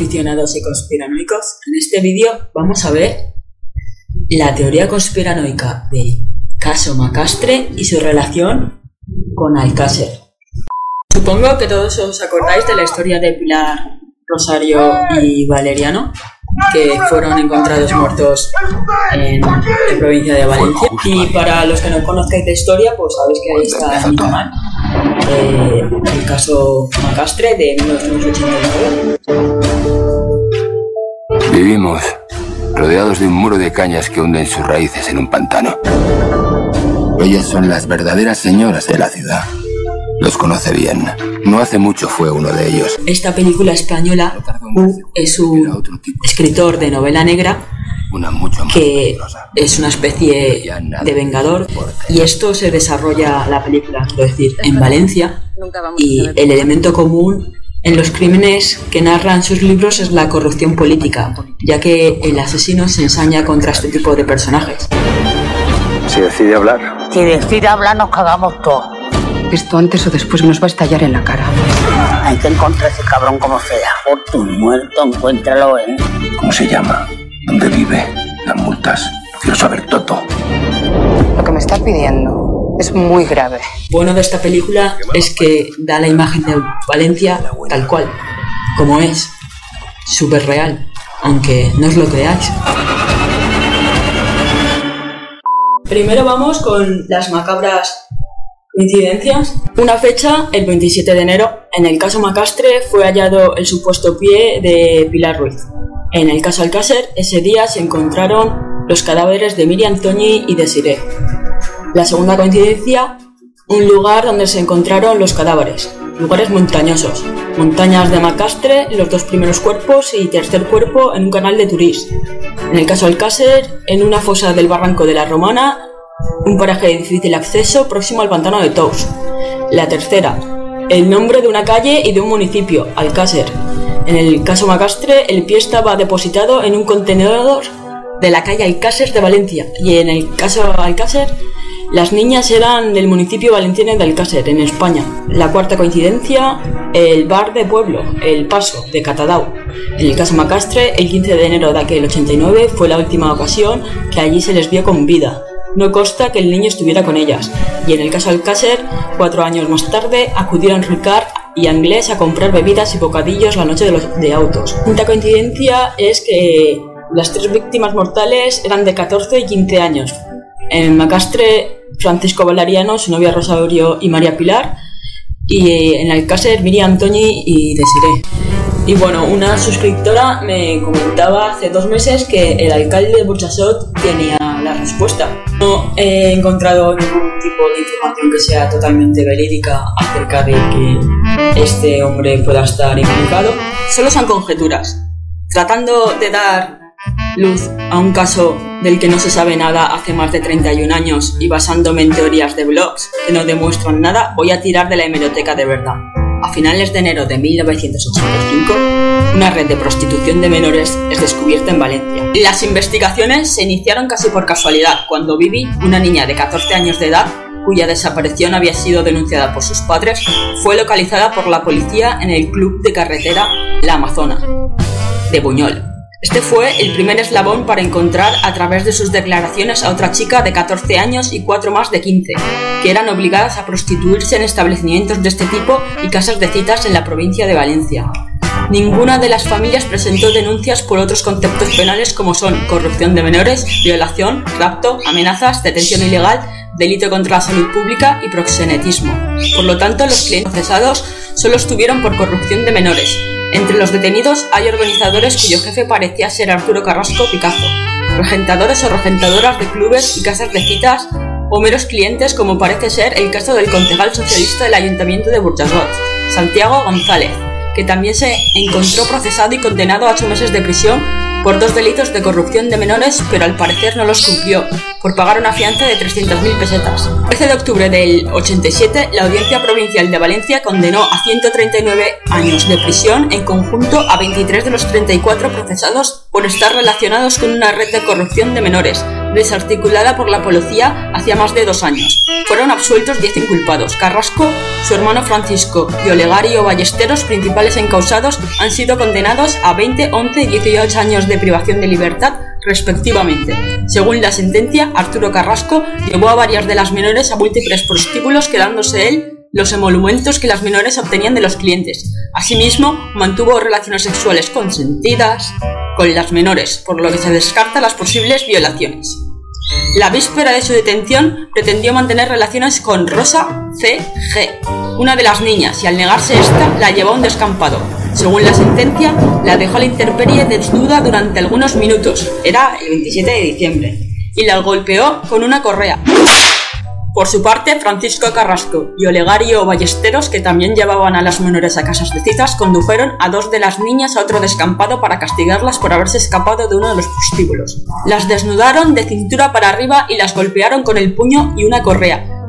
Aficionados y conspiranoicos, en este vídeo vamos a ver la teoría conspiranoica de caso Macastre y su relación con Alcácer. Supongo que todos os acordáis de la historia de Pilar, Rosario y Valeriano, que fueron encontrados muertos en la provincia de Valencia. Y para los que no conozcáis de historia, pues sabéis que ahí está mi. Eh, el caso Macastre de 1989. Vivimos rodeados de un muro de cañas que hunden sus raíces en un pantano. Ellas son las verdaderas señoras de la ciudad. Los conoce bien. No hace mucho fue uno de ellos. Esta película española U es un escritor de novela negra Una mucho más que es una especie de vengador y esto se desarrolla la película, quiero decir, en Valencia y el elemento común en los crímenes que narran sus libros es la corrupción política, ya que el asesino se ensaña contra este tipo de personajes. Si decide hablar, Si decide hablar, nos cagamos todos. Esto antes o después nos va a estallar en la cara. Hay que encontrar ese cabrón como sea. Por tu muerto, encuéntralo, ¿eh? ¿cómo se llama? ¿Dónde vive? Las multas. Quiero saber todo. Lo que me está pidiendo es muy grave. Bueno de esta película es que da la imagen de Valencia tal cual, como es, súper real, aunque no os lo creáis. Primero vamos con las macabras coincidencias. Una fecha, el 27 de enero, en el caso Macastre fue hallado el supuesto pie de Pilar Ruiz. En el caso Alcácer, ese día se encontraron los cadáveres de Miriam Toñi y de Siré. La segunda coincidencia, un lugar donde se encontraron los cadáveres, lugares montañosos, montañas de Macastre, los dos primeros cuerpos y tercer cuerpo en un canal de Turís. En el caso Alcácer, en una fosa del barranco de la Romana, un paraje de difícil acceso próximo al pantano de Tous. La tercera, el nombre de una calle y de un municipio, Alcácer. En el caso Macastre, el pie estaba depositado en un contenedor de la calle Alcácer de Valencia y en el caso Alcácer las niñas eran del municipio valenciano de Alcácer, en España. La cuarta coincidencia, el bar de pueblo, El Paso, de Catadau. En el caso Macastre, el 15 de enero de aquel 89 fue la última ocasión que allí se les vio con vida. No consta que el niño estuviera con ellas. Y en el caso Alcácer, cuatro años más tarde, acudieron Ricard y Anglés a comprar bebidas y bocadillos la noche de los de autos. Quinta coincidencia es que las tres víctimas mortales eran de 14 y 15 años. En Macastre, Francisco Valeriano, su novia Rosario y María Pilar. Y en Alcácer, Miriam Toñi y Desiree. Y bueno, una suscriptora me comentaba hace dos meses que el alcalde de Burchasot tenía la respuesta. No he encontrado ningún tipo de información que sea totalmente verídica acerca de que este hombre pueda estar implicado. Solo son conjeturas, tratando de dar luz a un caso del que no se sabe nada hace más de 31 años y basándome en teorías de blogs que no demuestran nada, voy a tirar de la hemeroteca de verdad. A finales de enero de 1985, una red de prostitución de menores es descubierta en Valencia. Las investigaciones se iniciaron casi por casualidad, cuando Vivi, una niña de 14 años de edad, cuya desaparición había sido denunciada por sus padres, fue localizada por la policía en el club de carretera La Amazona, de Buñol. Este fue el primer eslabón para encontrar a través de sus declaraciones a otra chica de 14 años y cuatro más de 15, que eran obligadas a prostituirse en establecimientos de este tipo y casas de citas en la provincia de Valencia. Ninguna de las familias presentó denuncias por otros conceptos penales como son corrupción de menores, violación, rapto, amenazas, detención ilegal, delito contra la salud pública y proxenetismo. Por lo tanto, los clientes procesados solo estuvieron por corrupción de menores. Entre los detenidos hay organizadores cuyo jefe parecía ser Arturo Carrasco Picazo, regentadores o regentadoras de clubes y casas de citas o meros clientes como parece ser el caso del concejal socialista del Ayuntamiento de Burjasot, Santiago González, que también se encontró procesado y condenado a ocho meses de prisión por dos delitos de corrupción de menores, pero al parecer no los cumplió, por pagar una fianza de 300.000 pesetas. El 13 de octubre del 87, la Audiencia Provincial de Valencia condenó a 139 años de prisión en conjunto a 23 de los 34 procesados por estar relacionados con una red de corrupción de menores, desarticulada por la policía hacía más de dos años. Fueron absueltos 10 inculpados. Carrasco, su hermano Francisco y Olegario Ballesteros, principales encausados, han sido condenados a 20, 11 y 18 años de privación de libertad respectivamente. Según la sentencia, Arturo Carrasco llevó a varias de las menores a múltiples prostíbulos, quedándose él los emolumentos que las menores obtenían de los clientes. Asimismo, mantuvo relaciones sexuales consentidas con las menores, por lo que se descarta las posibles violaciones. La víspera de su detención pretendió mantener relaciones con Rosa C.G., una de las niñas, y al negarse esta, la llevó a un descampado. Según la sentencia, la dejó a la intemperie desnuda durante algunos minutos, era el 27 de diciembre, y la golpeó con una correa. Por su parte, Francisco Carrasco y Olegario Ballesteros, que también llevaban a las menores a casas de citas, condujeron a dos de las niñas a otro descampado para castigarlas por haberse escapado de uno de los prostíbulos. Las desnudaron de cintura para arriba y las golpearon con el puño y una correa.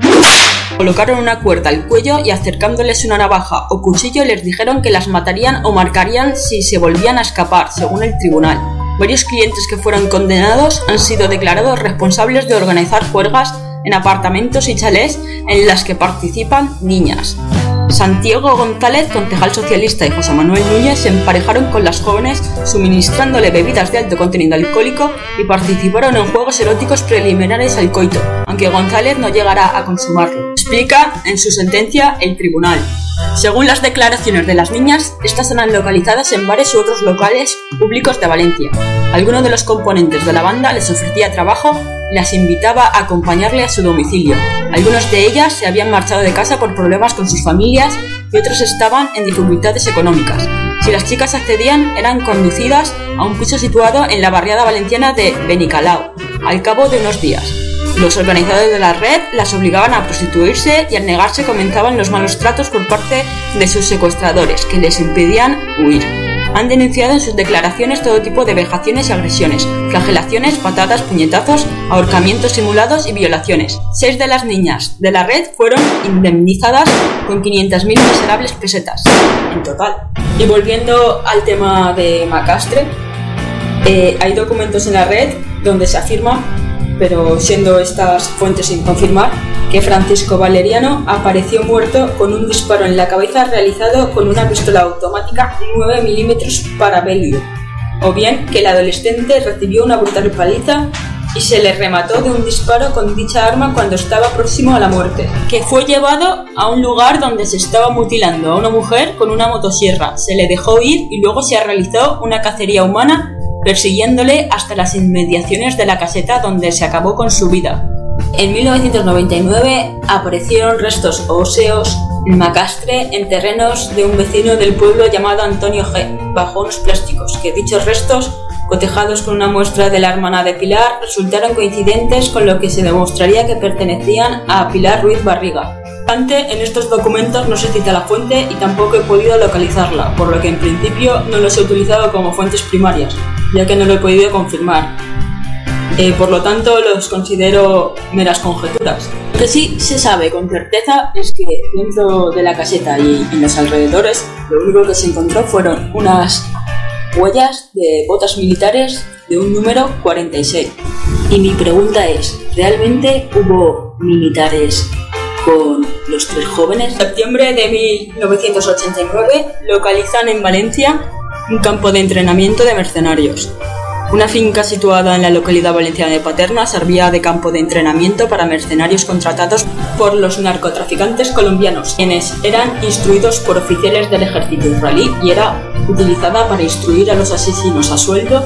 Colocaron una cuerda al cuello y acercándoles una navaja o cuchillo les dijeron que las matarían o marcarían si se volvían a escapar, según el tribunal. Varios clientes que fueron condenados han sido declarados responsables de organizar juergas en apartamentos y chalés en las que participan niñas. Santiago González, concejal socialista, y José Manuel Núñez se emparejaron con las jóvenes suministrándole bebidas de alto contenido alcohólico y participaron en juegos eróticos preliminares al coito, aunque González no llegará a consumarlo. Explica en su sentencia el tribunal. Según las declaraciones de las niñas, estas eran localizadas en bares u otros locales públicos de Valencia. Alguno de los componentes de la banda les ofrecía trabajo y las invitaba a acompañarle a su domicilio. Algunos de ellas se habían marchado de casa por problemas con sus familias y otros estaban en dificultades económicas. Si las chicas accedían, eran conducidas a un piso situado en la barriada valenciana de Benicalao, al cabo de unos días. Los organizadores de la red las obligaban a prostituirse y al negarse comenzaban los malos tratos por parte de sus secuestradores, que les impedían huir. Han denunciado en sus declaraciones todo tipo de vejaciones y agresiones, flagelaciones, patadas, puñetazos, ahorcamientos simulados y violaciones. Seis de las niñas de la red fueron indemnizadas con 500.000 miserables pesetas en total. Y volviendo al tema de Macastre, eh, hay documentos en la red donde se afirma pero siendo estas fuentes sin confirmar, que Francisco Valeriano apareció muerto con un disparo en la cabeza realizado con una pistola automática 9 milímetros para Belio, o bien que el adolescente recibió una brutal paliza y se le remató de un disparo con dicha arma cuando estaba próximo a la muerte, que fue llevado a un lugar donde se estaba mutilando a una mujer con una motosierra, se le dejó ir y luego se realizó una cacería humana persiguiéndole hasta las inmediaciones de la caseta donde se acabó con su vida. En 1999 aparecieron restos óseos en Macastre en terrenos de un vecino del pueblo llamado Antonio G, bajo unos plásticos, que dichos restos, cotejados con una muestra de la hermana de Pilar, resultaron coincidentes con lo que se demostraría que pertenecían a Pilar Ruiz Barriga. En estos documentos no se cita la fuente y tampoco he podido localizarla, por lo que en principio no los he utilizado como fuentes primarias, ya que no lo he podido confirmar. Eh, por lo tanto, los considero meras conjeturas. Lo que sí se sabe con certeza es que dentro de la caseta y en los alrededores, lo único que se encontró fueron unas huellas de botas militares de un número 46. Y mi pregunta es, ¿realmente hubo militares con los tres jóvenes? En septiembre de 1989 localizan en Valencia un campo de entrenamiento de mercenarios. Una finca situada en la localidad valenciana de Paterna servía de campo de entrenamiento para mercenarios contratados por los narcotraficantes colombianos, quienes eran instruidos por oficiales del ejército israelí y era utilizada para instruir a los asesinos a sueldo.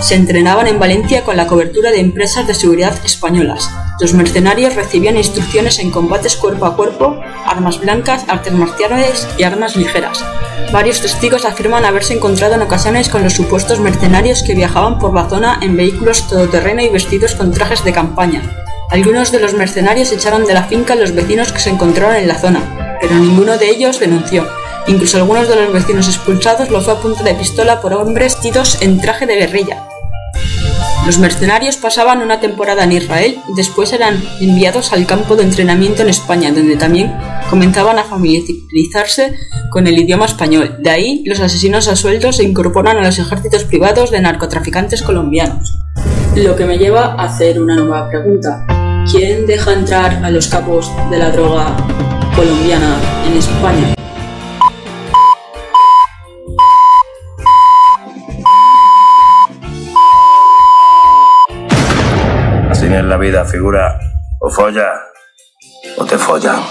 Se entrenaban en Valencia con la cobertura de empresas de seguridad españolas. Los mercenarios recibían instrucciones en combates cuerpo a cuerpo, armas blancas, artes marciales y armas ligeras. Varios testigos afirman haberse encontrado en ocasiones con los supuestos mercenarios que viajaban por la zona en vehículos todoterreno y vestidos con trajes de campaña. Algunos de los mercenarios echaron de la finca a los vecinos que se encontraron en la zona, pero ninguno de ellos denunció. Incluso algunos de los vecinos expulsados lo fue a punta de pistola por hombres vestidos en traje de guerrilla. Los mercenarios pasaban una temporada en Israel y después eran enviados al campo de entrenamiento en España, donde también comenzaban a familiarizarse con el idioma español. De ahí, los asesinos a sueldo se incorporan a los ejércitos privados de narcotraficantes colombianos. Lo que me lleva a hacer una nueva pregunta. ¿Quién deja entrar a los capos de la droga colombiana en España? vida figura o folla o te follan.